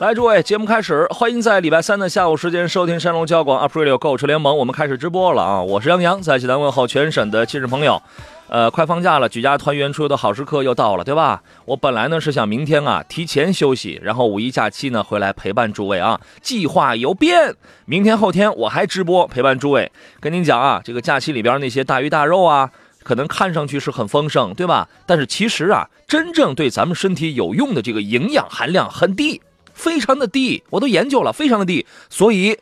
来，诸位，节目开始，欢迎在礼拜三的下午时间收听山东交广 Up Radio 购车联盟，我们开始直播了啊！我是杨洋，在济南问候全省的亲戚朋友。呃，快放假了，举家团圆出游的好时刻又到了，对吧？我本来呢是想明天啊提前休息，然后五一假期呢回来陪伴诸位啊。计划有变，明天后天我还直播陪伴诸位。跟您讲啊，这个假期里边那些大鱼大肉啊，可能看上去是很丰盛，对吧？但是其实啊，真正对咱们身体有用的这个营养含量很低。非常的低，我都研究了，非常的低，所以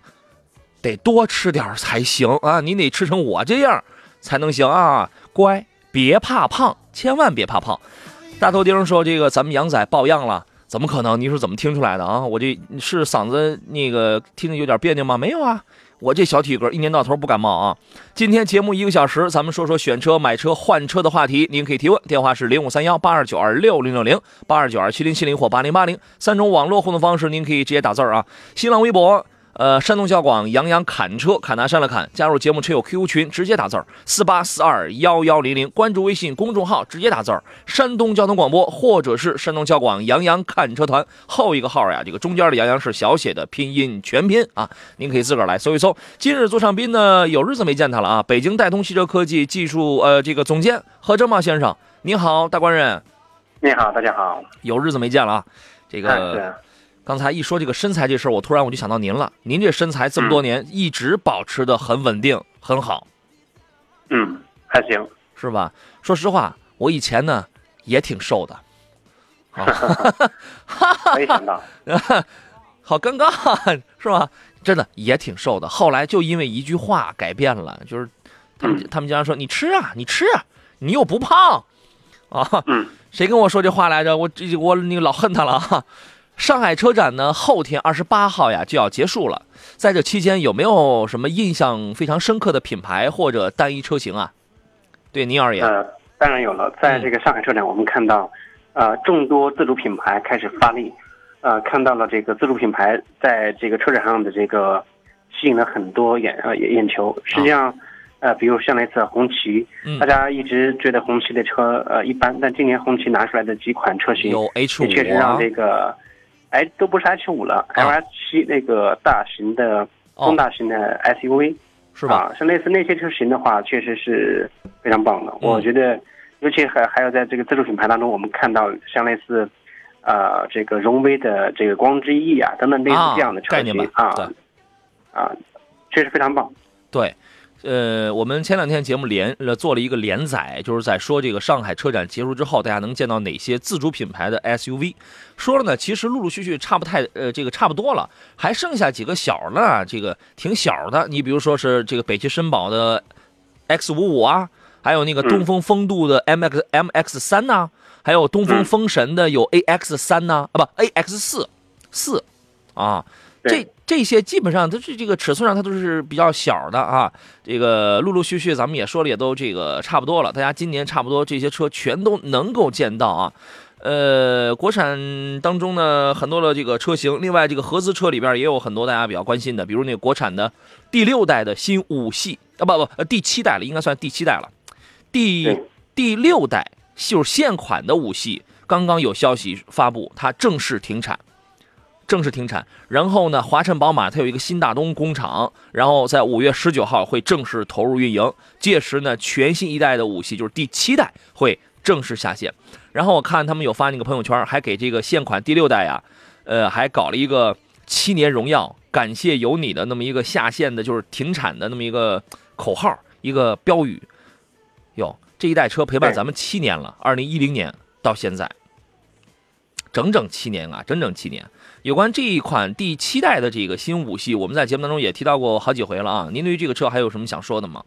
得多吃点才行啊！你得吃成我这样才能行啊！乖，别怕胖，千万别怕胖。大头钉说：“这个咱们杨仔抱恙了，怎么可能？你是怎么听出来的啊？我这是嗓子那个听着有点别扭吗？没有啊。”我这小体格一年到头不感冒啊！今天节目一个小时，咱们说说选车、买车、换车的话题，您可以提问，电话是零五三幺八二九二六零六零八二九二七零七零或八零八零三种网络互动方式，您可以直接打字啊，新浪微博。呃，山东交广杨洋侃车，侃拿山了侃，加入节目车友 QQ 群，直接打字儿四八四二幺幺零零，关注微信公众号，直接打字儿山东交通广播，或者是山东交广杨洋看车团后一个号呀，这个中间的杨洋是小写的拼音全拼啊，您可以自个儿来搜一搜。今日座上宾呢，有日子没见他了啊，北京戴通汽车科技技术呃这个总监何正茂先生，你好，大官人。你好，大家好，有日子没见了啊，这个。刚才一说这个身材这事儿，我突然我就想到您了。您这身材这么多年一直保持的很稳定，很好。嗯，还行，是吧？说实话，我以前呢也挺瘦的。哈哈哈没想到，好尴尬，是吧？真的也挺瘦的。后来就因为一句话改变了，就是他们他们经常说：“你吃啊，你吃，啊，你又不胖。”啊，谁跟我说这话来着？我这我那个老恨他了啊。上海车展呢，后天二十八号呀就要结束了。在这期间，有没有什么印象非常深刻的品牌或者单一车型啊？对您而言，呃，当然有了。在这个上海车展，我们看到，呃，众多自主品牌开始发力，呃，看到了这个自主品牌在这个车展上的这个吸引了很多眼呃眼球。实际上，呃，比如像那次红旗，大家一直觉得红旗的车呃一般，但今年红旗拿出来的几款车型，有 H 五确实让这个。哎，都不是 H 五了，LS 七那个大型的中大型的 SUV，是吧？像类似那些车型的话，确实是非常棒的。我觉得，尤其还还有在这个自主品牌当中，我们看到像类似，呃，这个荣威的这个光之翼啊等等类似这样的车型啊，啊，确实非常棒。对。呃，我们前两天节目连呃做了一个连载，就是在说这个上海车展结束之后，大家能见到哪些自主品牌的 SUV。说了呢，其实陆陆续续差不太，呃，这个差不多了，还剩下几个小呢，这个挺小的。你比如说是这个北汽绅宝的 X 五五啊，还有那个东风风度的 MX MX 三呐，还有东风风神的有 AX 三呐，啊不 AX 四四啊。这这些基本上它是这个尺寸上，它都是比较小的啊。这个陆陆续续，咱们也说了，也都这个差不多了。大家今年差不多这些车全都能够见到啊。呃，国产当中呢，很多的这个车型，另外这个合资车里边也有很多大家比较关心的，比如那个国产的第六代的新五系啊，不不，第七代了，应该算第七代了。第第六代就是现款的五系，刚刚有消息发布，它正式停产。正式停产，然后呢，华晨宝马它有一个新大东工厂，然后在五月十九号会正式投入运营。届时呢，全新一代的五系就是第七代会正式下线。然后我看他们有发那个朋友圈，还给这个现款第六代呀，呃，还搞了一个七年荣耀，感谢有你的那么一个下线的，就是停产的那么一个口号，一个标语。哟，这一代车陪伴咱们七年了，二零一零年到现在，整整七年啊，整整七年。有关这一款第七代的这个新五系，我们在节目当中也提到过好几回了啊。您对于这个车还有什么想说的吗？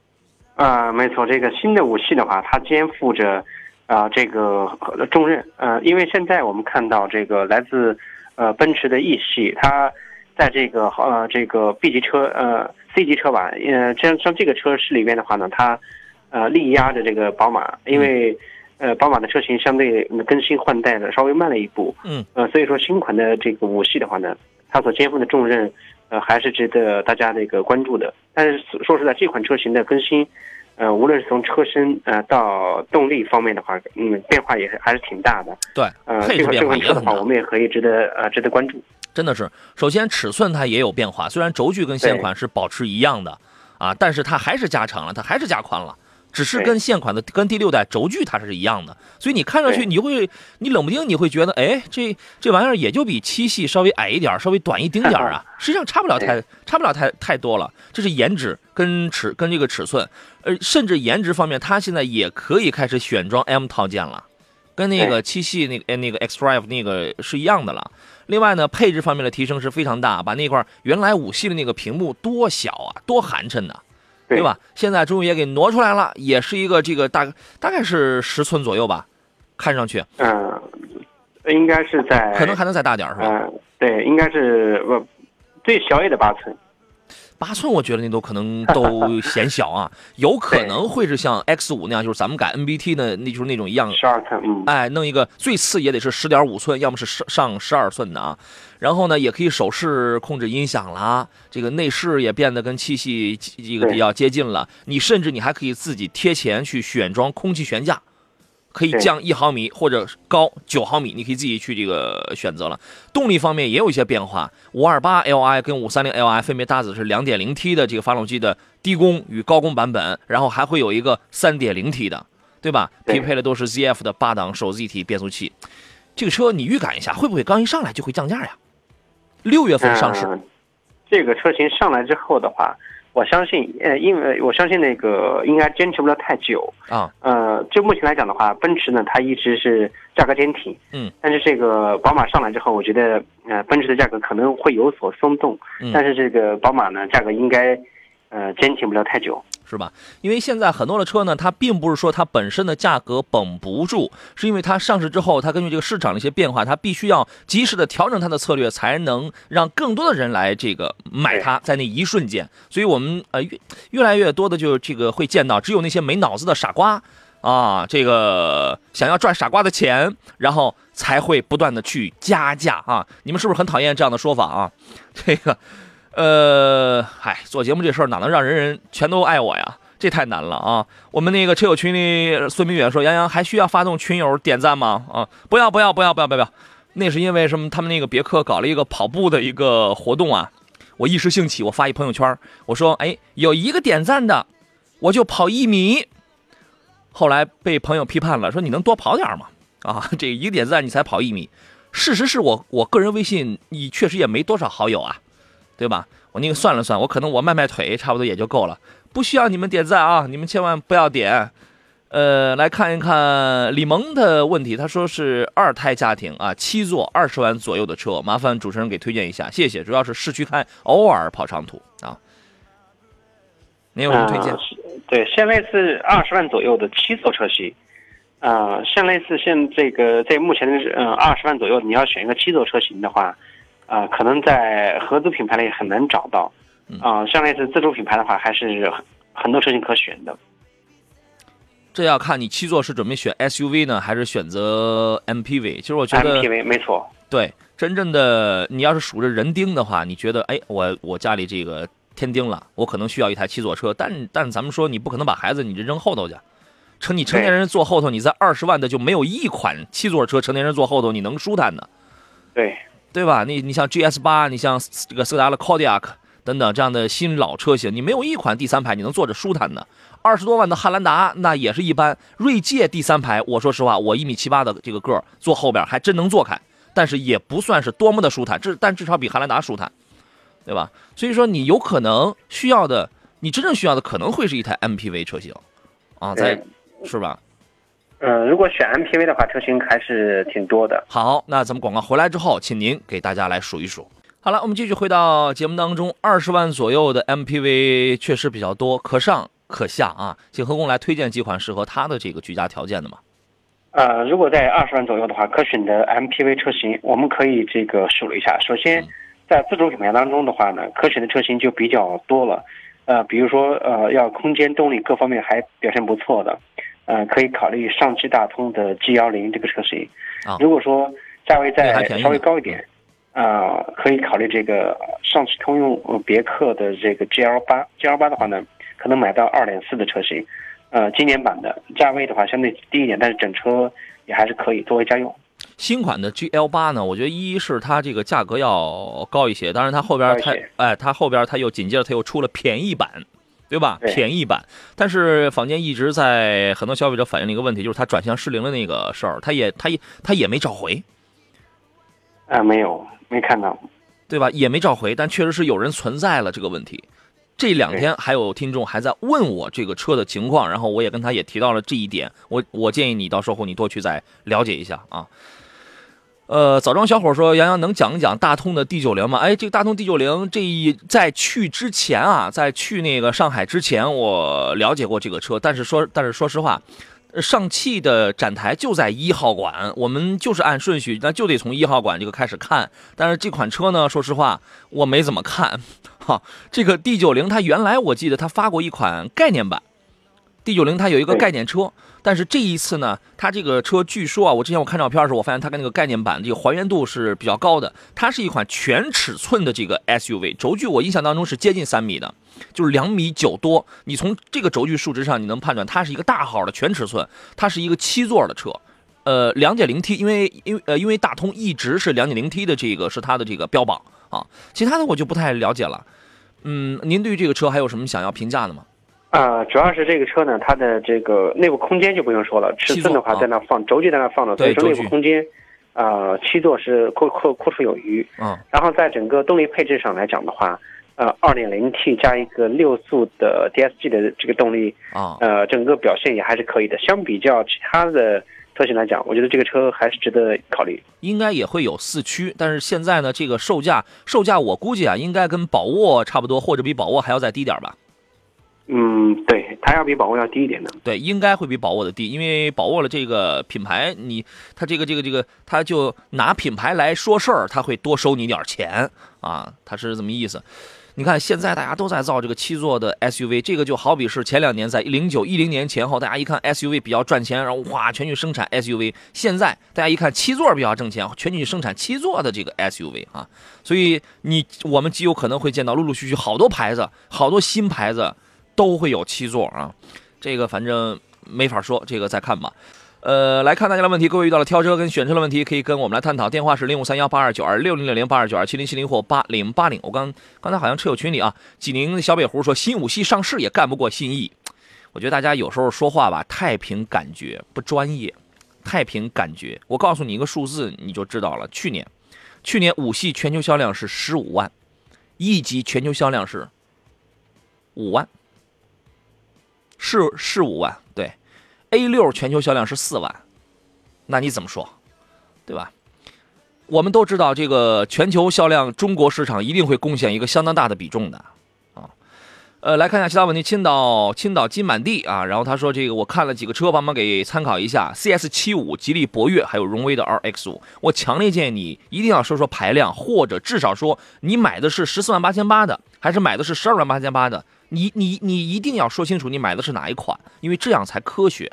啊，没错，这个新的五系的话，它肩负着啊这个重任。呃，因为现在我们看到这个来自呃，奔驰的 E 系，它在这个呃这个 B 级车呃 C 级车吧，呃，像像这个车市里面的话呢，它呃力压着这个宝马，因为呃宝马的车型相对更新换代的稍微慢了一步，嗯，呃，所以说新款的这个五系的话呢，它所肩负的重任，呃，还是值得大家那个关注的。但是说实在，这款车型的更新。呃，无论是从车身呃到动力方面的话，嗯，变化也是还是挺大的。对，呃，这款这款车的话，我们也可以值得呃值得关注。真的是，首先尺寸它也有变化，虽然轴距跟现款是保持一样的啊，但是它还是加长了，它还是加宽了，只是跟现款的跟第六代轴距它是一样的，所以你看上去你会你冷不丁你会觉得，哎，这这玩意儿也就比七系稍微矮一点，稍微短一丁点儿啊，实际上差不了太差不了太太多了，这是颜值跟尺跟这个尺寸。呃，甚至颜值方面，它现在也可以开始选装 M 套件了，跟那个七系那个那个 xDrive 那个是一样的了。另外呢，配置方面的提升是非常大，把那块原来五系的那个屏幕多小啊，多寒碜呐，对吧？现在终于也给挪出来了，也是一个这个大大概是十寸左右吧，看上去。嗯，应该是在可能还能再大点是吧？嗯，对，应该是不最小也得八寸。八寸，我觉得那都可能都嫌小啊，有可能会是像 X 五那样，就是咱们改 NBT 的，那就是那种一样，十二寸，嗯，哎，弄一个最次也得是十点五寸，要么是上上十二寸的啊。然后呢，也可以手势控制音响啦，这个内饰也变得跟七系这个比较接近了。你甚至你还可以自己贴钱去选装空气悬架。可以降一毫米或者高九毫米，你可以自己去这个选择了。动力方面也有一些变化，五二八 Li 跟五三零 Li 分别搭载是两点零 T 的这个发动机的低功与高功版本，然后还会有一个三点零 T 的，对吧？匹配的都是 ZF 的八档手自一体变速器。这个车你预感一下，会不会刚一上来就会降价呀？六月份上市，这个车型上来之后的话。我相信，呃，因为我相信那个应该坚持不了太久啊。呃，就目前来讲的话，奔驰呢，它一直是价格坚挺，嗯。但是这个宝马上来之后，我觉得，呃，奔驰的价格可能会有所松动，但是这个宝马呢，价格应该，呃，坚挺不了太久。是吧？因为现在很多的车呢，它并不是说它本身的价格绷不住，是因为它上市之后，它根据这个市场的一些变化，它必须要及时的调整它的策略，才能让更多的人来这个买它，在那一瞬间。所以我们呃越越来越多的就这个会见到，只有那些没脑子的傻瓜啊，这个想要赚傻瓜的钱，然后才会不断的去加价啊。你们是不是很讨厌这样的说法啊？这个。呃，嗨，做节目这事儿哪能让人人全都爱我呀？这太难了啊！我们那个车友群里，孙明远说：“杨洋还需要发动群友点赞吗？”啊，不要不要不要不要不要！那是因为什么？他们那个别克搞了一个跑步的一个活动啊！我一时兴起，我发一朋友圈，我说：“哎，有一个点赞的，我就跑一米。”后来被朋友批判了，说：“你能多跑点吗？啊，这一个点赞你才跑一米。”事实是我我个人微信你确实也没多少好友啊。对吧？我那个算了算，我可能我迈迈腿差不多也就够了，不需要你们点赞啊！你们千万不要点。呃，来看一看李萌的问题，他说是二胎家庭啊，七座二十万左右的车，麻烦主持人给推荐一下，谢谢。主要是市区开，偶尔跑长途啊。您有什么推荐？对，像类似二十万左右的七座车型，啊，像类似现这个在目前的嗯二十万左右，你要选一个七座车型的话。啊，可能在合资品牌里很难找到，啊，像类似自主品牌的话，还是很多车型可选的。这要看你七座是准备选 SUV 呢，还是选择 MPV？其实我觉得 MPV 没错。对，真正的你要是数着人丁的话，你觉得，哎，我我家里这个添丁了，我可能需要一台七座车。但但咱们说，你不可能把孩子你这扔后头去，成你成年人坐后头，你在二十万的就没有一款七座车成年人坐后头你能舒坦的。对。对吧？你你像 GS 八，你像这个斯达的 Kodiaq 等等这样的新老车型，你没有一款第三排你能坐着舒坦的。二十多万的汉兰达那也是一般。锐界第三排，我说实话，我一米七八的这个个儿坐后边还真能坐开，但是也不算是多么的舒坦，至但至少比汉兰达舒坦，对吧？所以说你有可能需要的，你真正需要的可能会是一台 MPV 车型，啊，在是吧？嗯，如果选 MPV 的话，车型还是挺多的。好，那咱们广告回来之后，请您给大家来数一数。好了，我们继续回到节目当中，二十万左右的 MPV 确实比较多，可上可下啊。请何工来推荐几款适合他的这个居家条件的嘛？呃，如果在二十万左右的话，可选的 MPV 车型，我们可以这个数了一下。首先，在自主品牌当中的话呢，可选的车型就比较多了。呃，比如说呃，要空间、动力各方面还表现不错的，呃，可以考虑上汽大通的 G 幺零这个车型。啊，如果说价位再稍微高一点，啊，可以考虑这个上汽通用别克的这个 GL 八。GL 八的话呢，可能买到二点四的车型。呃，经典版的价位的话相对低一点，但是整车也还是可以作为家用。新款的 GL 八呢，我觉得一是它这个价格要高一些，当然它后边它哎，它后边它又紧接着它又出了便宜版，对吧？便宜版。但是坊间一直在很多消费者反映了一个问题，就是它转向失灵的那个事儿，它也它也它也没召回。啊，没有，没看到，对吧？也没召回，但确实是有人存在了这个问题。这两天还有听众还在问我这个车的情况，然后我也跟他也提到了这一点。我我建议你到售后你多去再了解一下啊。呃，枣庄小伙说：“杨洋能讲一讲大通的 D 九零吗？”哎，这个大通 D 九零，这一在去之前啊，在去那个上海之前，我了解过这个车，但是说但是说实话，上汽的展台就在一号馆，我们就是按顺序，那就得从一号馆这个开始看。但是这款车呢，说实话，我没怎么看。哈，这个 D 九零它原来我记得它发过一款概念版，D 九零它有一个概念车，但是这一次呢，它这个车据说啊，我之前我看照片的时候，我发现它跟那个概念版这个还原度是比较高的，它是一款全尺寸的这个 SUV，轴距我印象当中是接近三米的，就是两米九多，你从这个轴距数值上你能判断它是一个大号的全尺寸，它是一个七座的车，呃，两点零 T，因为因为呃因为大通一直是两点零 T 的这个是它的这个标榜啊，其他的我就不太了解了。嗯，您对于这个车还有什么想要评价的吗？啊，主要是这个车呢，它的这个内部空间就不用说了，尺寸的话在那放，轴距在那放的，所以说内部空间，啊，七座是阔阔阔绰有余。嗯，然后在整个动力配置上来讲的话，呃，二点零 T 加一个六速的 DSG 的这个动力，啊，呃，整个表现也还是可以的。相比较其他的。车型来讲，我觉得这个车还是值得考虑。应该也会有四驱，但是现在呢，这个售价，售价我估计啊，应该跟宝沃差不多，或者比宝沃还要再低点吧。嗯，对，它要比宝沃要低一点的。对，应该会比宝沃的低，因为宝沃的这个品牌，你它这个这个这个，它就拿品牌来说事儿，它会多收你点钱啊，它是这么意思。你看，现在大家都在造这个七座的 SUV，这个就好比是前两年在零九一零年前后，大家一看 SUV 比较赚钱，然后哇，全去生产 SUV。现在大家一看七座比较挣钱，全去生产七座的这个 SUV 啊。所以你我们极有可能会见到陆陆续续好多牌子，好多新牌子都会有七座啊。这个反正没法说，这个再看吧。呃，来看大家的问题，各位遇到了挑车跟选车的问题，可以跟我们来探讨。电话是零五三幺八二九二六零六零八二九二七零七零或八零八零。我刚刚才好像车友群里啊，济宁小北湖说新五系上市也干不过新 E。我觉得大家有时候说话吧，太凭感觉，不专业，太凭感觉。我告诉你一个数字，你就知道了。去年，去年五系全球销量是十五万，E 级全球销量是五万，是是五万，对。A 六全球销量是四万，那你怎么说，对吧？我们都知道这个全球销量，中国市场一定会贡献一个相当大的比重的啊。呃，来看一下其他问题，青岛青岛金满地啊，然后他说这个我看了几个车，帮忙给参考一下，CS 七五、吉利博越还有荣威的 RX 五，我强烈建议你一定要说说排量，或者至少说你买的是十四万八千八的，还是买的是十二万八千八的，你你你一定要说清楚你买的是哪一款，因为这样才科学。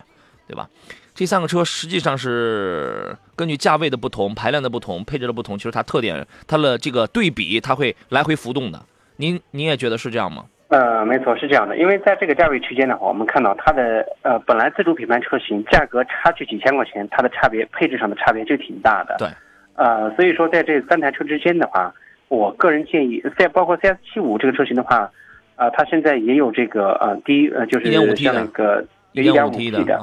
对吧？这三个车实际上是根据价位的不同、排量的不同、配置的不同，其实它特点、它的这个对比，它会来回浮动的。您您也觉得是这样吗？呃，没错，是这样的。因为在这个价位区间的话，我们看到它的呃本来自主品牌车型价格差距几千块钱，它的差别配置上的差别就挺大的。对。呃，所以说在这三台车之间的话，我个人建议，在包括 CS 七五这个车型的话，呃，它现在也有这个呃低呃就是像那个一点五 T 的。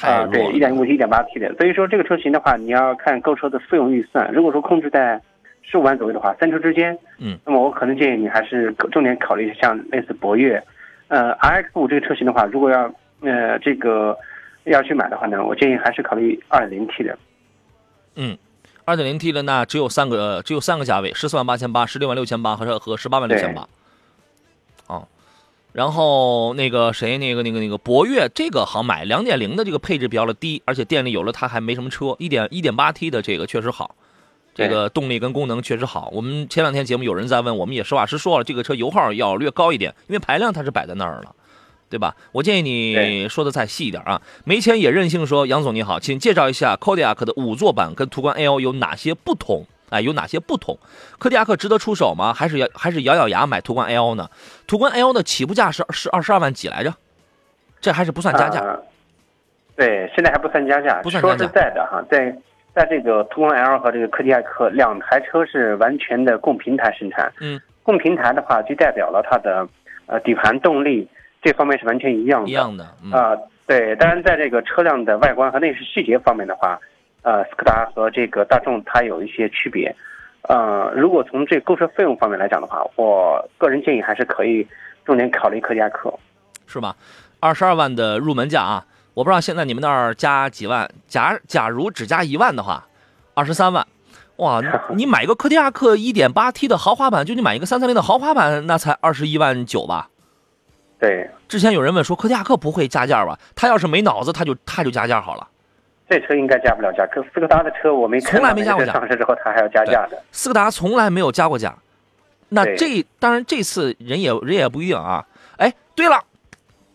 啊，对，一点五 T、一点八 T 的，所以说这个车型的话，你要看购车的费用预算。如果说控制在十五万左右的话，三车之间，嗯，那么我可能建议你还是重点考虑像类似博越，呃，RX 五这个车型的话，如果要呃这个要去买的话呢，我建议还是考虑二点零 T 的。嗯，二点零 T 的那只有三个，只有三个价位：十四万八千八、十六万六千八和和十八万六千八。哦，然后那个谁，那个那个那个博越这个好买，两点零的这个配置比较的低，而且店里有了它还没什么车，一点一点八 T 的这个确实好，这个动力跟功能确实好。我们前两天节目有人在问，我们也实话实说了，这个车油耗要略高一点，因为排量它是摆在那儿了，对吧？我建议你说的再细一点啊。没钱也任性说，杨总你好，请介绍一下 Kodiaq 的五座版跟途观 L 有哪些不同？哎，有哪些不同？柯迪亚克值得出手吗？还是咬还是咬咬牙买途观 L 呢？途观 L 的起步价是是二十二万几来着？这还是不算加价。对，现在还不算加价。不算加价。说实在的哈，在在这个途观 L 和这个柯迪亚克两台车是完全的共平台生产。嗯。共平台的话，就代表了它的呃底盘动力这方面是完全一样的。一样的。啊，对。当然，在这个车辆的外观和内饰细节方面的话。呃，斯柯达和这个大众它有一些区别，呃，如果从这购车费用方面来讲的话，我个人建议还是可以重点考虑柯迪亚克，是吧？二十二万的入门价啊，我不知道现在你们那儿加几万？假假如只加一万的话，二十三万，哇，你买一个柯迪亚克一点八 T 的豪华版，就你买一个三三零的豪华版，那才二十一万九吧？对。之前有人问说柯迪亚克不会加价吧？他要是没脑子，他就他就加价好了。这车应该加不了价，可斯柯达的车我没从来没加过价。上市之后它还要加价的。斯柯达从来没有加过价，那这当然这次人也人也不一样啊。哎，对了，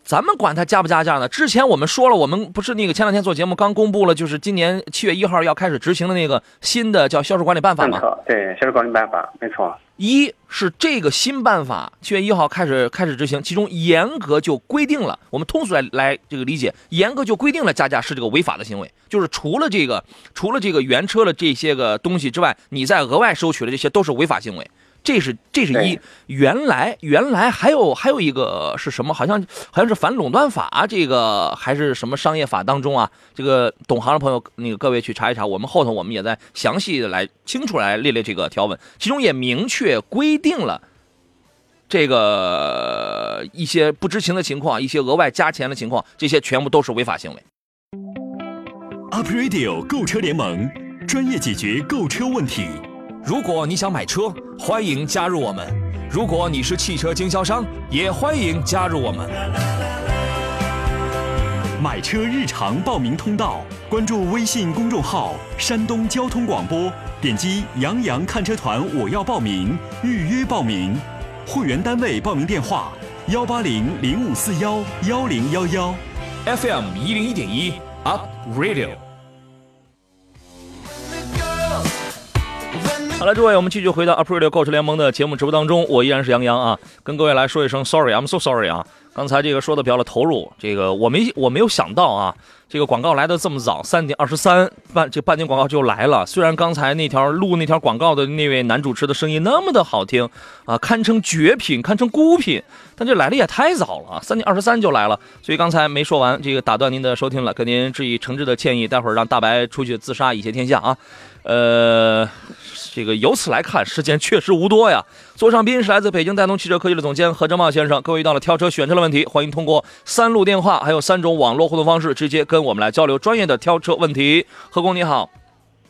咱们管它加不加价呢？之前我们说了，我们不是那个前两天做节目刚公布了，就是今年七月一号要开始执行的那个新的叫销售管理办法吗？对，销售管理办法没错。一是这个新办法七月一号开始开始执行，其中严格就规定了，我们通俗来来这个理解，严格就规定了加价是这个违法的行为，就是除了这个除了这个原车的这些个东西之外，你再额外收取的这些都是违法行为。这是这是一，原来原来还有还有一个是什么？好像好像是反垄断法，这个还是什么商业法当中啊？这个懂行的朋友，那个各位去查一查。我们后头我们也在详细的来清楚来列列这个条文，其中也明确规定了这个一些不知情的情况，一些额外加钱的情况，这些全部都是违法行为。Up Radio 购车联盟专业解决购车问题。如果你想买车，欢迎加入我们；如果你是汽车经销商，也欢迎加入我们。买车日常报名通道，关注微信公众号“山东交通广播”，点击“杨洋看车团”，我要报名，预约报名。会员单位报名电话：幺八零零五四幺幺零幺幺，FM 一零一点一，Up Radio。好了，诸位，我们继续回到 April 购车联盟的节目直播当中，我依然是杨洋啊，跟各位来说一声 Sorry，I'm so sorry 啊，刚才这个说的比较的投入，这个我没我没有想到啊，这个广告来的这么早，三点二十三半，这半点广告就来了。虽然刚才那条录那条广告的那位男主持的声音那么的好听啊，堪称绝品，堪称孤品，但这来的也太早了啊，三点二十三就来了，所以刚才没说完，这个打断您的收听了，跟您致以诚挚的歉意，待会儿让大白出去自杀以谢天下啊，呃。这个由此来看，时间确实无多呀。座上宾是来自北京戴通汽车科技的总监何正茂先生。各位遇到了挑车选车的问题，欢迎通过三路电话，还有三种网络互动方式，直接跟我们来交流专业的挑车问题。何工你好，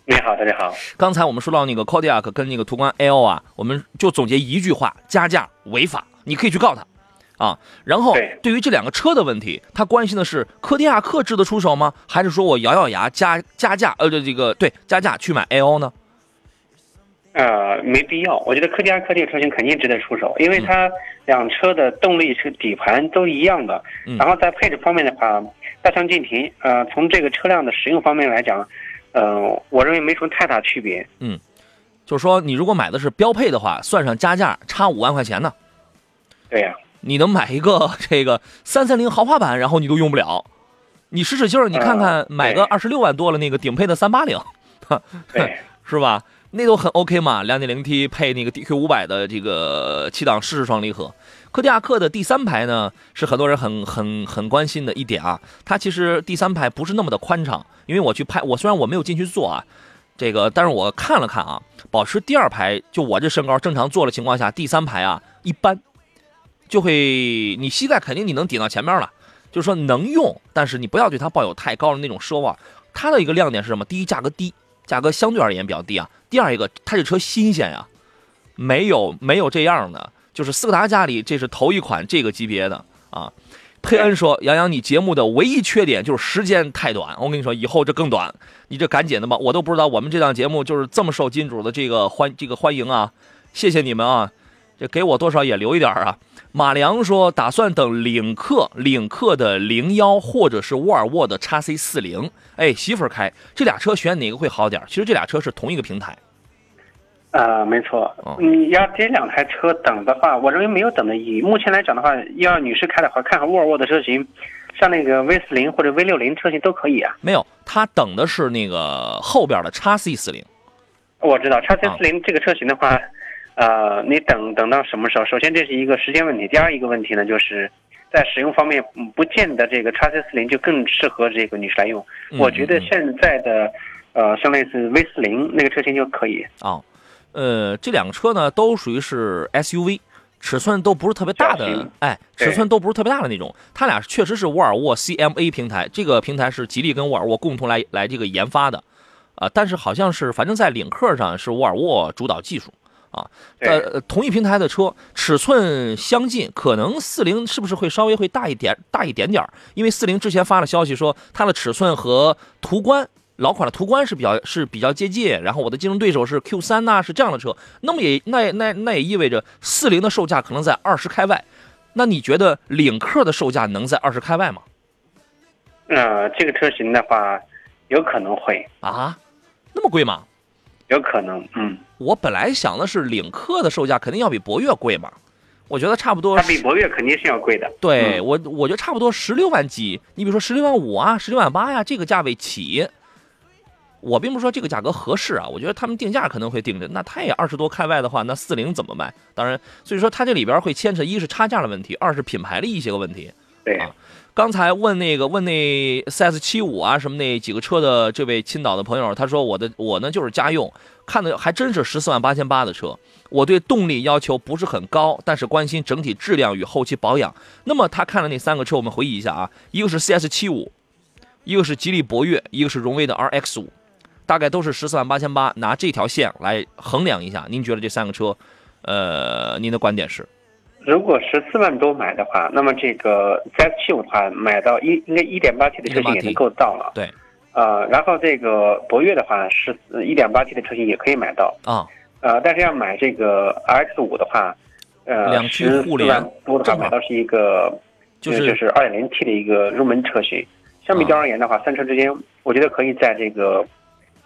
你好，大家好。刚才我们说到那个 Kodiak 跟那个途观 L 啊，我们就总结一句话：加价违法，你可以去告他啊。然后对于这两个车的问题，他关心的是柯迪亚克值得出手吗？还是说我咬咬牙加加价？呃，这个对加价去买 L 呢？呃，没必要。我觉得柯迪亚克这个车型肯定值得出手，因为它两车的动力是底盘都一样的。然后在配置方面的话，大相径庭。呃，从这个车辆的使用方面来讲，呃，我认为没什么太大区别。嗯，就是说你如果买的是标配的话，算上加价差五万块钱呢。对呀，你能买一个这个三三零豪华版，然后你都用不了。你使使劲儿，你看看买个二十六万多了那个顶配的三八零，对，是吧？那都很 OK 嘛，两点零 T 配那个 DQ 五百的这个七档湿式双离合，柯迪亚克的第三排呢是很多人很很很关心的一点啊，它其实第三排不是那么的宽敞，因为我去拍，我虽然我没有进去坐啊，这个但是我看了看啊，保持第二排就我这身高正常坐的情况下，第三排啊一般，就会你膝盖肯定你能顶到前面了，就是说能用，但是你不要对它抱有太高的那种奢望。它的一个亮点是什么？第一价格低。价格相对而言比较低啊。第二一个，它这车新鲜呀，没有没有这样的。就是斯柯达家里这是头一款这个级别的啊。佩恩说：“杨洋，你节目的唯一缺点就是时间太短。我跟你说，以后这更短，你这赶紧的吧。我都不知道我们这档节目就是这么受金主的这个欢这个欢迎啊！谢谢你们啊，这给我多少也留一点啊。”马良说：“打算等领克，领克的零幺或者是沃尔沃的 x C 四零。哎，媳妇儿开这俩车选哪个会好点？其实这俩车是同一个平台。”呃，没错，你要这两台车等的话，我认为没有等的意义。目前来讲的话，要女士开的话，看看沃尔沃的车型，像那个 V 四零或者 V 六零车型都可以啊。没有，他等的是那个后边的叉 C 四零。我知道叉 C 四零这个车型的话，呃，你等等到什么时候？首先这是一个时间问题，第二一个问题呢，就是在使用方面，不见得这个叉 C 四零就更适合这个女士来用。我觉得现在的，呃，像类似 V 四零那个车型就可以啊。呃，这两个车呢，都属于是 SUV，尺寸都不是特别大的，哎，尺寸都不是特别大的那种。它俩确实是沃尔沃 CMA 平台，这个平台是吉利跟沃尔沃共同来来这个研发的，啊，但是好像是反正在领克上是沃尔沃主导技术啊。呃，同一平台的车，尺寸相近，可能四零是不是会稍微会大一点，大一点点因为四零之前发了消息说它的尺寸和途观。老款的途观是比较是比较接近，然后我的竞争对手是 Q 三呐，是这样的车，那么也那那那也意味着四零的售价可能在二十开外，那你觉得领克的售价能在二十开外吗？呃，这个车型的话，有可能会啊，那么贵吗？有可能，嗯，我本来想的是领克的售价肯定要比博越贵嘛，我觉得差不多，它比博越肯定是要贵的，对我我觉得差不多十六万几，你比如说十六万五啊，十六万八呀，这个价位起。我并不是说这个价格合适啊，我觉得他们定价可能会定着，那它也二十多开外的话，那四零怎么卖？当然，所以说它这里边会牵扯一是差价的问题，二是品牌的一些个问题。对啊，刚才问那个问那 CS 七五啊什么那几个车的这位青岛的朋友，他说我的我呢就是家用，看的还真是十四万八千八的车，我对动力要求不是很高，但是关心整体质量与后期保养。那么他看了那三个车，我们回忆一下啊，一个是 CS 七五，一个是吉利博越，一个是荣威的 RX 五。大概都是十四万八千八，拿这条线来衡量一下，您觉得这三个车，呃，您的观点是？如果十四万多买的话，那么这个 CS 七五的话，买到一应该一点八 T 的车型也能够到了。对。呃，然后这个博越的话，是一点八 T 的车型也可以买到。啊。呃，但是要买这个 RX 五的话，呃，两驱互联多的话，买到是一个就是就是二点零 T 的一个入门车型。相比较而言的话，三车之间，我觉得可以在这个。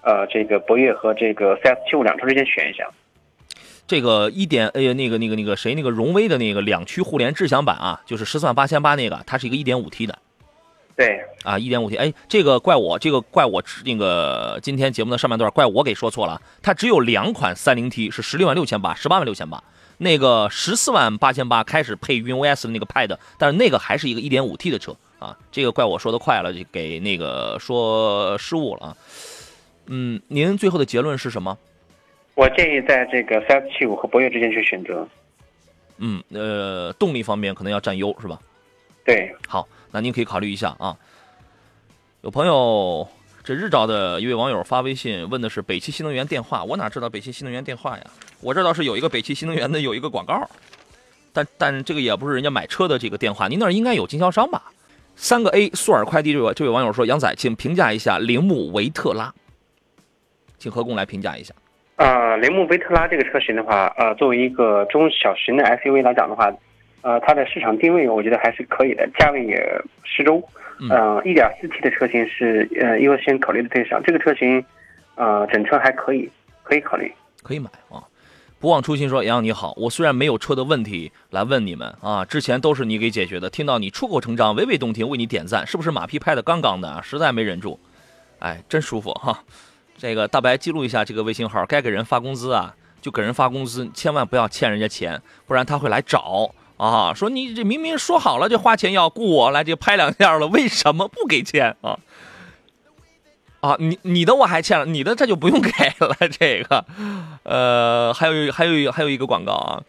呃，这个博越和这个 CS 七五两车之间选一下。这个一点，哎呀，那个那个那个谁，那个荣威的那个两驱互联智享版啊，就是十四万八千八那个，它是一个一点五 T 的。对。啊，一点五 T，哎，这个怪我，这个怪我，那个今天节目的上半段怪我给说错了，它只有两款三零 T 是十六万六千八，十八万六千八，那个十四万八千八开始配云 OS 的那个 Pad，但是那个还是一个一点五 T 的车啊，这个怪我说的快了，就给那个说失误了啊。嗯，您最后的结论是什么？我建议在这个 CS 七五和博越之间去选择。嗯，呃，动力方面可能要占优，是吧？对。好，那您可以考虑一下啊。有朋友，这日照的一位网友发微信问的是北汽新能源电话，我哪知道北汽新能源电话呀？我这倒是有一个北汽新能源的有一个广告，但但这个也不是人家买车的这个电话，您那儿应该有经销商吧？三个 A 速尔快递这位这位网友说：“杨仔，请评价一下铃木维特拉。”请何工来评价一下。呃，铃木维特拉这个车型的话，呃，作为一个中小型的 SUV 来讲的话，呃，它的市场定位我觉得还是可以的，价位也适中。嗯，一点四 T 的车型是呃优先考虑的对象。这个车型，呃，整车还可以，可以考虑，可以买啊。不忘初心说：“杨你好，我虽然没有车的问题来问你们啊，之前都是你给解决的。听到你出口成章，娓娓动听，为你点赞，是不是马屁拍的杠杠的啊？实在没忍住，哎，真舒服哈。”这个大白记录一下这个微信号，该给人发工资啊，就给人发工资，千万不要欠人家钱，不然他会来找啊，说你这明明说好了就花钱要雇我来这拍两下了，为什么不给钱啊？啊，你你的我还欠了，你的这就不用给了。这个，呃，还有还有还有一个广告啊，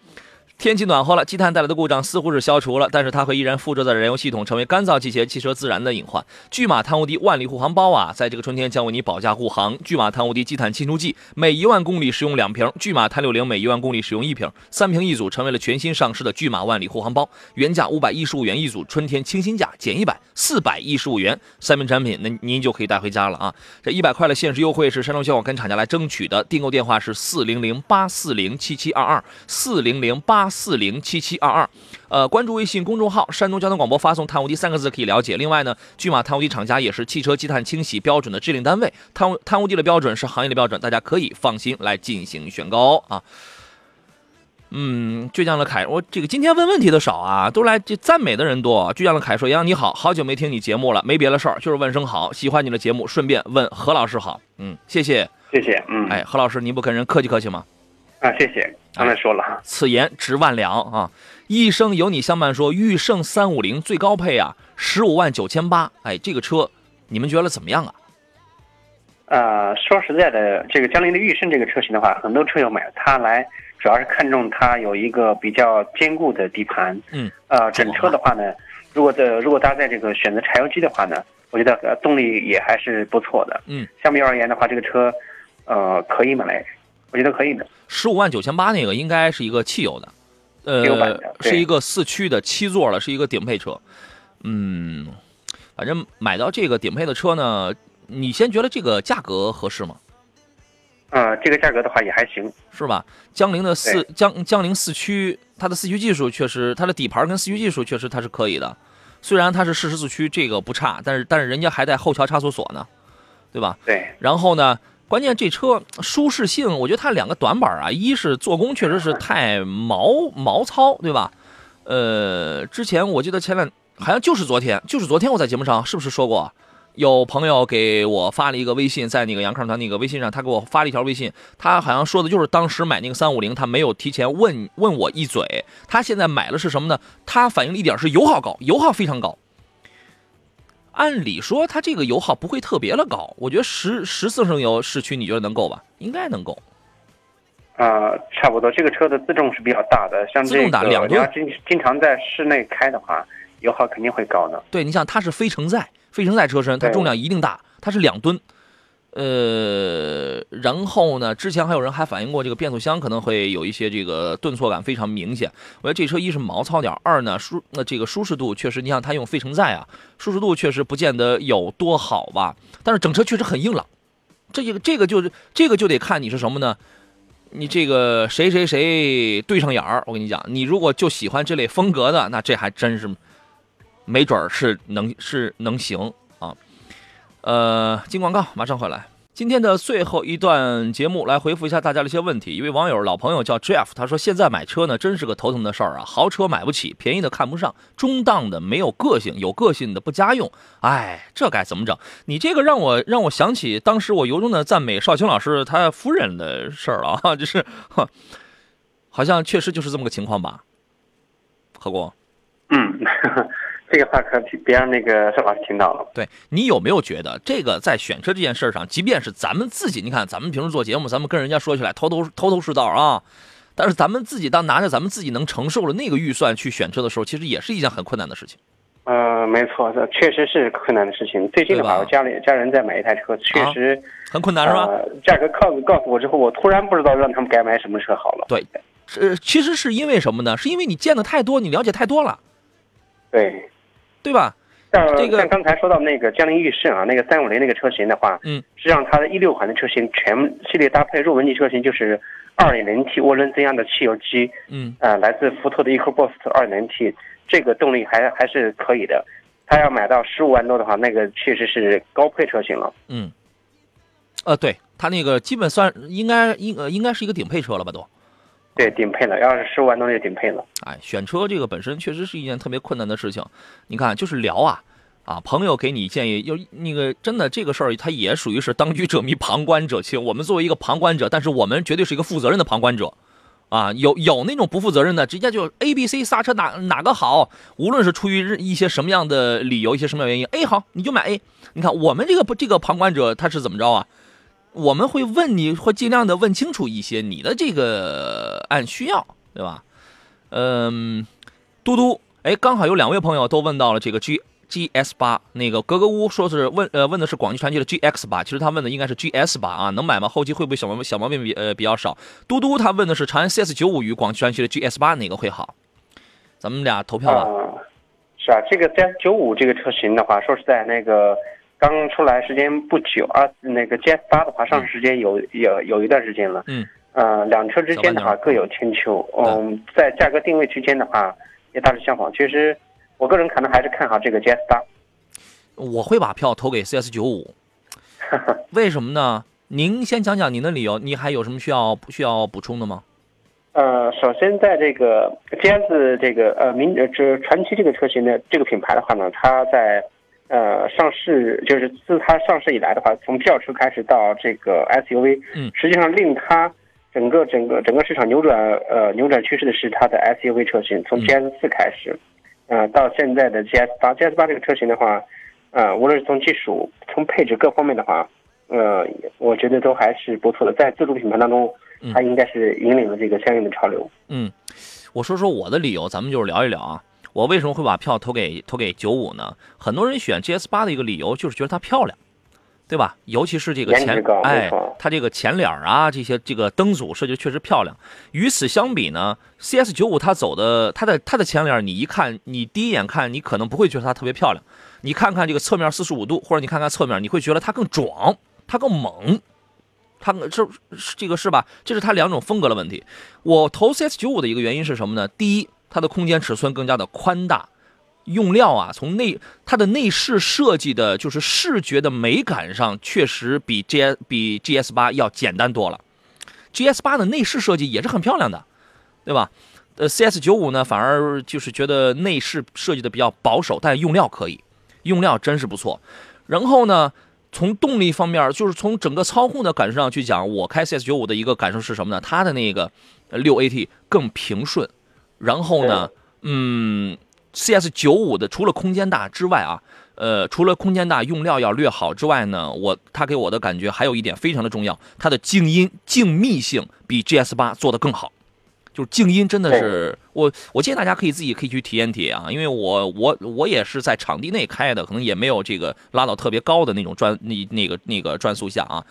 天气暖和了，积碳带来的故障似乎是消除了，但是它会依然附着在燃油系统，成为干燥季节汽车自燃的隐患。巨马碳无敌万里护航包啊，在这个春天将为你保驾护航。巨马碳无敌积碳清除剂，每一万公里使用两瓶；巨马碳六零每一万公里使用一瓶，三瓶一组，成为了全新上市的巨马万里护航包。原价五百一十五元一组，春天清新价减一百，四百一十五元，三瓶产品，那您就可以带回家了啊！这一百块的限时优惠是山东小广跟厂家来争取的，订购电话是四零零八四零七七二二四零零八四零七七二二，呃，关注微信公众号“山东交通广播”，发送“碳无敌”三个字可以了解。另外呢，巨马碳无敌厂家也是汽车积碳清洗标准的制定单位，碳碳无敌的标准是行业的标准，大家可以放心来进行选购啊。嗯，倔强的凯，我这个今天问问题的少啊，都来这赞美的人多。倔强的凯说：“杨你好，好久没听你节目了，没别的事儿，就是问声好，喜欢你的节目，顺便问何老师好。”嗯，谢谢，谢谢，嗯，哎，何老师，您不跟人客气客气吗？啊，谢谢，刚才说了哈，此言值万两啊！一生有你相伴说，驭胜三五零最高配啊，十五万九千八，哎，这个车你们觉得怎么样啊？呃，说实在的，这个江铃的驭胜这个车型的话，很多车友买它来，主要是看中它有一个比较坚固的底盘。嗯。呃，整车的话呢，如果的如果搭载这个选择柴油机的话呢，我觉得呃动力也还是不错的。嗯。相比而言的话，这个车，呃，可以买，我觉得可以的。十五万九千八那个应该是一个汽油的，呃，是一个四驱的七座的，是一个顶配车。嗯，反正买到这个顶配的车呢，你先觉得这个价格合适吗？呃，这个价格的话也还行。是吧？江铃的四江江铃四驱，它的四驱技术确实，它的底盘跟四驱技术确实它是可以的。虽然它是适时四驱，这个不差，但是但是人家还带后桥差速锁呢，对吧？对，然后呢，关键这车舒适性，我觉得它两个短板啊，一是做工确实是太毛毛糙，对吧？呃，之前我记得前两好像就是昨天，就是昨天我在节目上是不是说过？有朋友给我发了一个微信，在那个杨康团那个微信上，他给我发了一条微信，他好像说的就是当时买那个三五零，他没有提前问问我一嘴，他现在买的是什么呢？他反映的一点是油耗高，油耗非常高。按理说它这个油耗不会特别的高，我觉得十十四升油市区你觉得能够吧？应该能够。呃，差不多。这个车的自重是比较大的，像自这个重大两吨你要经经常在室内开的话，油耗肯定会高的。对你像，它是非承载，非承载车身，它重量一定大，它是两吨。呃，然后呢，之前还有人还反映过这个变速箱可能会有一些这个顿挫感非常明显。我觉得这车一是毛糙点，二呢舒那这个舒适度确实，你想它用费城在啊，舒适度确实不见得有多好吧。但是整车确实很硬朗，这个这个就是这个就得看你是什么呢？你这个谁谁谁对上眼儿，我跟你讲，你如果就喜欢这类风格的，那这还真是没准是能是能行。呃，进广告，马上回来。今天的最后一段节目，来回复一下大家的一些问题。一位网友老朋友叫 Jeff，他说现在买车呢，真是个头疼的事儿啊。豪车买不起，便宜的看不上，中档的没有个性，有个性的不家用。哎，这该怎么整？你这个让我让我想起当时我由衷的赞美邵青老师他夫人的事儿了啊，就是，好像确实就是这么个情况吧。何工，嗯，这个话可别让那个邵老师听到了。对你有没有觉得这个在选车这件事儿上，即便是咱们自己，你看咱们平时做节目，咱们跟人家说起来头头头头是道啊，但是咱们自己当拿着咱们自己能承受的那个预算去选车的时候，其实也是一件很困难的事情。呃，没错，这确实是困难的事情。最近的话，我家里家人在买一台车，确实，很困难是吧？呃，价格告诉告诉我之后，我突然不知道让他们该买什么车好了。对，呃，其实是因为什么呢？是因为你见的太多，你了解太多了，对，对吧？像这个像刚才说到那个江铃驭胜啊，那个三五零那个车型的话，嗯，实际上它的一六款的车型全系列搭配入门级车型就是二点零 T 涡轮增压的汽油机，嗯，呃，来自福特的 EcoBoost 二点零 T，这个动力还还是可以的。它要买到十五万多的话，那个确实是高配车型了。嗯，呃，对他那个基本算应该应呃应该是一个顶配车了吧都。对，顶配了，要是十五万多就顶配了。哎，选车这个本身确实是一件特别困难的事情。你看，就是聊啊啊，朋友给你建议，就那个真的这个事儿，它也属于是当局者迷，旁观者清。我们作为一个旁观者，但是我们绝对是一个负责任的旁观者。啊，有有那种不负责任的，直接就 A、B、C 刹车哪哪个好，无论是出于一些什么样的理由，一些什么样原因，A 好你就买 A。你看我们这个不这个旁观者他是怎么着啊？我们会问你，会尽量的问清楚一些你的这个按需要，对吧？嗯，嘟嘟，哎，刚好有两位朋友都问到了这个 G G S 八，那个格格巫说是问呃问的是广汽传祺的 G X 八，其实他问的应该是 G S 八啊，能买吗？后期会不会小毛小毛病比呃比较少？嘟嘟他问的是长安 C S 九五与广汽传祺的 G S 八哪个会好？咱们俩投票吧。是啊，这个 C S 九五这个车型的话，说实在那个刚出来时间不久啊，那个 GS 八的话上市时间有有有一段时间了。嗯。呃，两车之间的话各有千秋。嗯，在价格定位区间的话也大致相仿。其实我个人可能还是看好这个 GS 八。我会把票投给 CS 九五，为什么呢？您先讲讲您的理由，你还有什么需要需要补充的吗？呃，首先在这个 GS 这个呃民呃这传奇这个车型的这个品牌的话呢，它在呃上市就是自它上市以来的话，从轿车开始到这个 SUV，嗯。实际上令它整个整个整个市场扭转呃扭转趋势的是它的 SUV 车型，从嗯。GS 四开始，呃到现在的 GS 八，GS 八这个车型的话，呃无论是从技术、从配置各方面的话，呃我觉得都还是不错的，在自主品牌当中嗯，它应该是引领了这个相应的潮流。嗯，我说说我的理由，咱们就是聊一聊啊。我为什么会把票投给投给九五呢？很多人选 GS 八的一个理由就是觉得它漂亮，对吧？尤其是这个前哎，它这个前脸啊，这些这个灯组设计确实漂亮。与此相比呢，CS 九五它走的它的它的前脸，你一看，你第一眼看，你可能不会觉得它特别漂亮。你看看这个侧面四十五度，或者你看看侧面，你会觉得它更壮，它更猛。它这是这个是吧？这是它两种风格的问题。我投 CS 九五的一个原因是什么呢？第一，它的空间尺寸更加的宽大，用料啊，从内它的内饰设计的，就是视觉的美感上，确实比 G S 比 GS 八要简单多了。GS 八的内饰设计也是很漂亮的，对吧？呃，CS 九五呢，反而就是觉得内饰设计的比较保守，但用料可以，用料真是不错。然后呢，从动力方面，就是从整个操控的感受上去讲，我开 CS 九五的一个感受是什么呢？它的那个六 AT 更平顺，然后呢，嗯，CS 九五的除了空间大之外啊，呃，除了空间大、用料要略好之外呢，我它给我的感觉还有一点非常的重要，它的静音静谧性比 GS 八做的更好。就是静音真的是我，我建议大家可以自己可以去体验体验啊，因为我我我也是在场地内开的，可能也没有这个拉到特别高的那种转那那个那个转速下啊，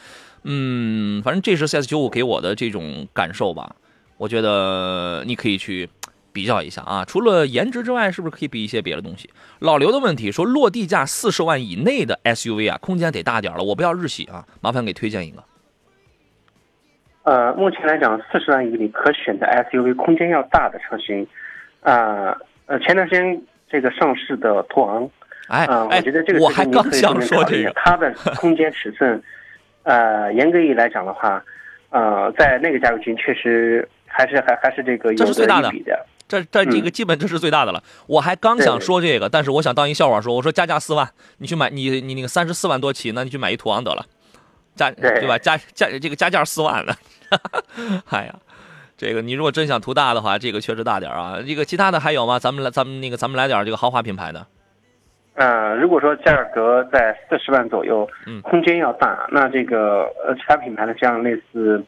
嗯，反正这是 CS 九五给我的这种感受吧，我觉得你可以去比较一下啊，除了颜值之外，是不是可以比一些别的东西？老刘的问题说，落地价四十万以内的 SUV 啊，空间得大点了，我不要日系啊，麻烦给推荐一个。呃，目前来讲，四十万以里可选的 SUV 空间要大的车型，啊呃，前段时间这个上市的途昂，哎我觉得这个我还刚想说这个，它的空间尺寸，呃，严格意义来讲的话，呃，在那个价格区确实还是还还是这个有这是最大的一比的。这这这个嗯基本这是最大的了。我还刚想说这个，但是我想当一笑话说，我说加价四万，你去买你你那个三十四万多起，那你去买一途昂得了，加对对吧？加加这个加价四万的，哎呀。这个你如果真想图大的话，这个确实大点儿啊。这个其他的还有吗？咱们来，咱们那个，咱们来点这个豪华品牌的。呃，如果说价格在四十万左右，嗯空间要大，那这个呃其他品牌的像类似，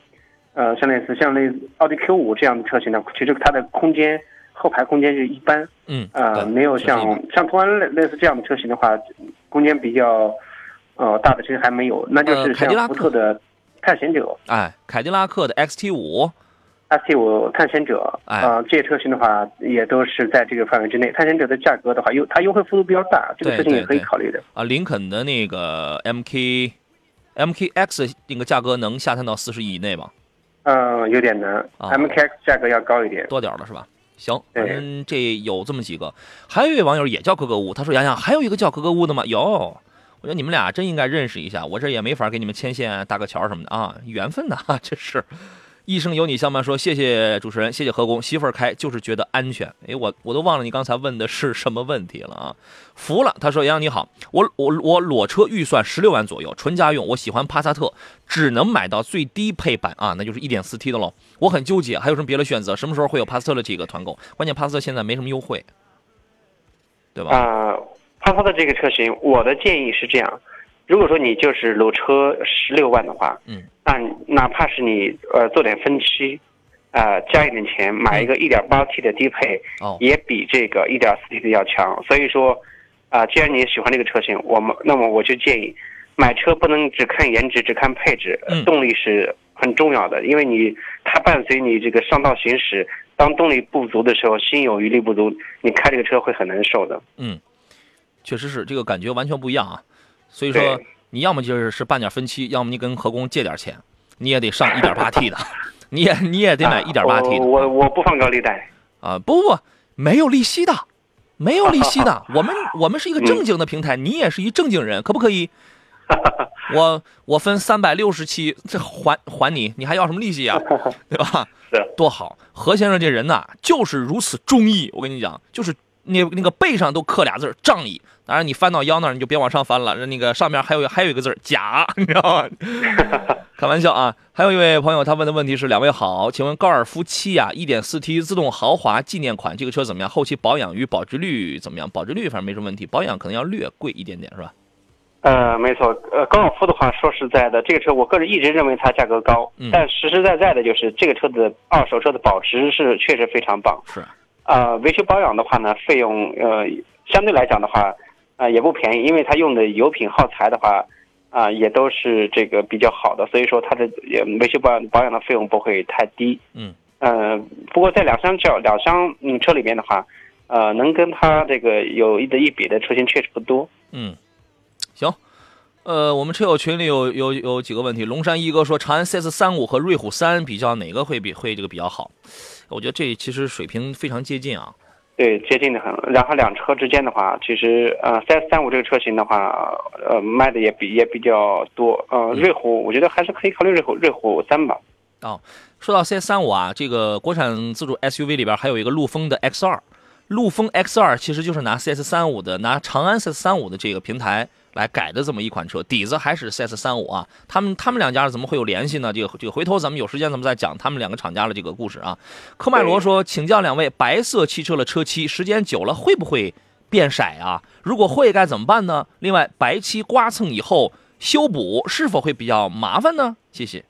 呃像类似像类似奥迪 Q 五这样的车型呢，其实它的空间后排空间就一般，嗯，呃没有像像途安类类似这样的车型的话，空间比较呃大的其实还没有，那就是呃凯迪拉像克福特的探险者。哎，凯迪拉克的 XT 五，ST 五探险者，啊呃，这些车型的话也都是在这个范围之内。探险者的价格的话，优它优惠幅度比较大，这个对车型也可以考虑的。啊，林肯的那个 MK MKX 那个价格能下探到四十亿以内吗？嗯、有点难。啊 MKX 价格要高一点。多点儿了是吧？行，反对正这有这么几个。还有一位网友也叫格格巫，他说：“洋洋，还有一个叫格格巫的吗？有，我觉得你们俩真应该认识一下。我这也没法给你们牵线搭个桥什么的啊，缘分呐，这是。”一生有你相伴说：“谢谢主持人，谢谢何工，媳妇儿开就是觉得安全。”哎，我我都忘了你刚才问的是什么问题了啊！服了，他说：“杨洋你好，我我我裸车预算十六万左右，纯家用，我喜欢帕萨特，只能买到最低配版啊，那就是一点四 T 的喽。我很纠结，还有什么别的选择？什么时候会有帕萨特的这个团购？关键帕萨特现在没什么优惠，对吧？啊、帕萨特这个车型，我的建议是这样：如果说你就是裸车十六万的话，嗯，那哪怕是你呃做点分期，呃加一点钱买一个 1.8T 的低配，哦，也比这个 1.4T 的要强。所以说，啊、既然你喜欢这个车型，我们那么我就建议，买车不能只看颜值，只看配置，动力是很重要的，因为你它伴随你这个上道行驶，当动力不足的时候，心有余力不足，你开这个车会很难受的。嗯，确实是这个感觉完全不一样啊。所以说对，你要么就是是办点分期，要么你跟何工借点钱，你也得上一点八 T 的，你也你也得买一点八 T 的。我我我不放高利贷。啊，不不，没有利息的，没有利息的。我们我们是一个正经的平台，你也是一正经人，可不可以？我我分三百六十期，这还还你，你还要什么利息啊？对吧？是多好。何先生这人呐，就是如此忠义。我跟你讲，就是那那个背上都刻俩字儿仗义。当然，你翻到腰那儿，你就别往上翻了，那个上面还有还有一个字儿假，你知道吗？开玩笑啊！还有一位朋友，他问的问题是：两位好，请问高尔夫七呀、1.4T 自动豪华纪念款这个车怎么样？后期保养与保值率怎么样？保值率反正没什么问题，保养可能要略贵一点点，是吧？呃，没错，呃，高尔夫的话，说实在的，这个车我个人一直认为它价格高，嗯但实实在在的就是这个车的二手车的保值是确实非常棒。是，呃，维修保养的话呢，费用呃相对来讲的话，呃也不便宜，因为它用的油品耗材的话，啊、也都是这个比较好的，所以说它的也维修保养保养的费用不会太低。嗯，呃，不过在两厢轿两厢嗯车里面的话，呃，能跟它这个有一的一比的车型确实不多。嗯，行。呃，我们车友群里有有有几个问题。龙山一哥说，长安 CS 三五和瑞虎三比较，哪个会比会这个比较好？我觉得这其实水平非常接近啊。对，接近的很。然后两车之间的话，其实呃，CS 三五这个车型的话，呃，卖的也比也比较多。呃，瑞虎我觉得还是可以考虑瑞虎瑞虎三吧。哦说到 CS 三五啊，这个国产自主 SUV 里边还有一个陆风的 X 二，陆风 X 二其实就是拿 CS 三五的，拿长安 CS 三五的这个平台来改的这么一款车，底子还是 CS 三五啊。他们他们两家怎么会有联系呢？这个这个回头咱们有时间咱们再讲他们两个厂家的这个故事啊。科迈罗说，请教两位，白色汽车的车漆时间久了会不会变色啊？如果会该怎么办呢？另外，白漆刮蹭以后修补是否会比较麻烦呢？谢谢。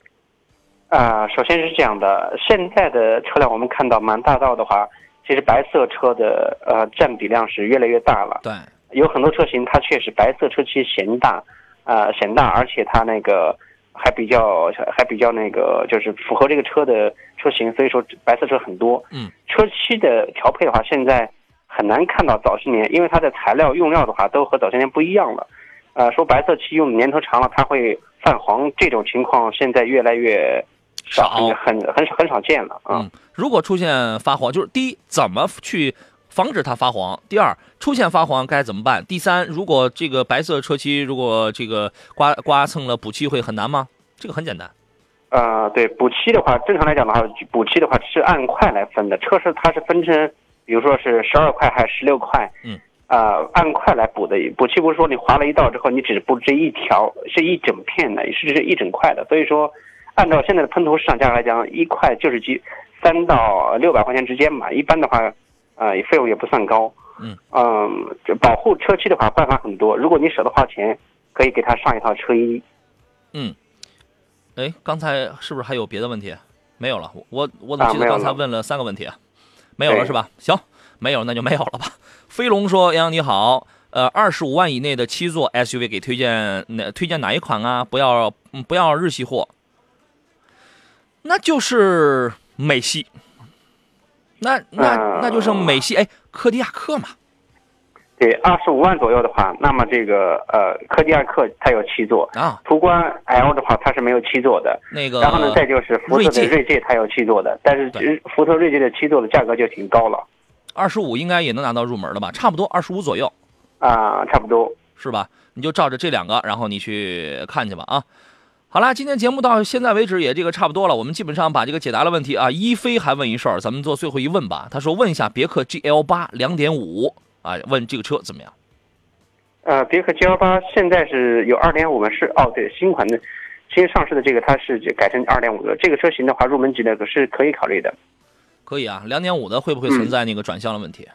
啊、首先是这样的，现在的车辆我们看到满大道的话，其实白色车的呃占比量是越来越大了。对，有很多车型它确实白色车漆显大，啊显大，而且它那个还比较还比较那个就是符合这个车的车型，所以说白色车很多。嗯，车漆的调配的话，现在很难看到早些年，因为它的材料用料的话都和早些年不一样了。呃，说白色漆用的年头长了它会泛黄，这种情况现在越来越少很很很少见了啊。嗯，如果出现发黄，就是第一，怎么去防止它发黄；第二，出现发黄该怎么办；第三，如果这个白色车漆如果这个刮刮蹭了补漆会很难吗？这个很简单。呃，对补漆的话，正常来讲的话，补漆的话是按块来分的。车是它是分成，比如说是十二块还是十六块，嗯，呃，按块来补的。补漆不是说你划了一道之后，你只补这一条，是一整片的，是是一整块的。所以说，按照现在的喷涂市场价格来讲，一块就是几三到六百块钱之间吧。一般的话，呃，费用也不算高。嗯嗯，保护车漆的话办法很多。如果你舍得花钱，可以给他上一套车衣。嗯，哎，刚才是不是还有别的问题？没有了，我我我怎么记得刚才问了三个问题啊？没有了是吧？行，没有那就没有了吧。飞龙说：“杨洋你好，呃，二十五万以内的七座 SUV 给推荐哪推荐哪一款啊？不要嗯不要日系货，那就是美系。那那嗯那就是美系，哎，科迪亚克嘛，对，二十五万左右的话，那么这个呃，科迪亚克它有七座，啊，途观 L 的话它是没有七座的。那个然后呢，再就是福特的锐界锐界它有七座的，但是福特锐界的七座的价格就挺高了二十五应该也能拿到入门了吧？差不多二十五左右。啊、差不多。是吧？你就照着这两个，然后你去看去吧啊。好啦，今天节目到现在为止也这个差不多了，我们基本上把这个解答了问题啊。一飞还问一事儿，咱们做最后一问吧。他说问一下别克 GL 八两点五啊，问这个车怎么样？呃，别克 GL 八现在是有二点五嘛？是哦，对，新款的新上市的这个它是改成二点五的，这个车型的话，入门级的是可以考虑的。可以啊，两点五的会不会存在那个转向的问题？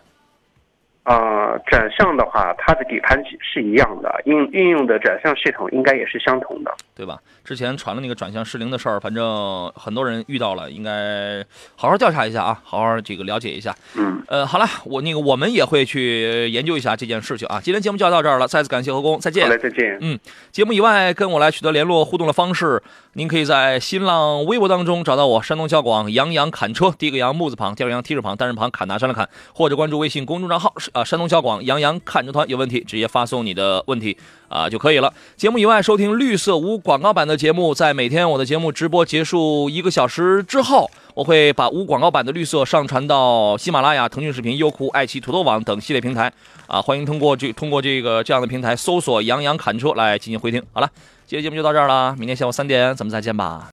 呃，转向的话，它的底盘是一样的，应运用的转向系统应该也是相同的。对吧？之前传了那个转向失灵的事儿，反正很多人遇到了，应该好好调查一下啊，好好这个了解一下。嗯，呃，好了，我那个我们也会去研究一下这件事情啊。今天节目就要到这儿了，再次感谢何工，再见好。嘞，再见。嗯，节目以外跟我来取得联络互动的方式，您可以在新浪微博当中找到我，山东交广杨洋侃车，第一个杨木字旁，第二个杨提手旁，单人旁，砍拿山的砍，或者关注微信公众账号啊，山东交广杨洋看车团，有问题直接发送你的问题啊就可以了。节目以外收听绿色无广告版的节目，在每天我的节目直播结束一个小时之后。我会把无广告版的绿色上传到喜马拉雅、腾讯视频、优酷、爱奇艺、土豆网等系列平台啊，欢迎通过这通过这个这样的平台搜索“杨洋侃车”来进行回听。好了，今天节目就到这儿了，明天下午三点咱们再见吧。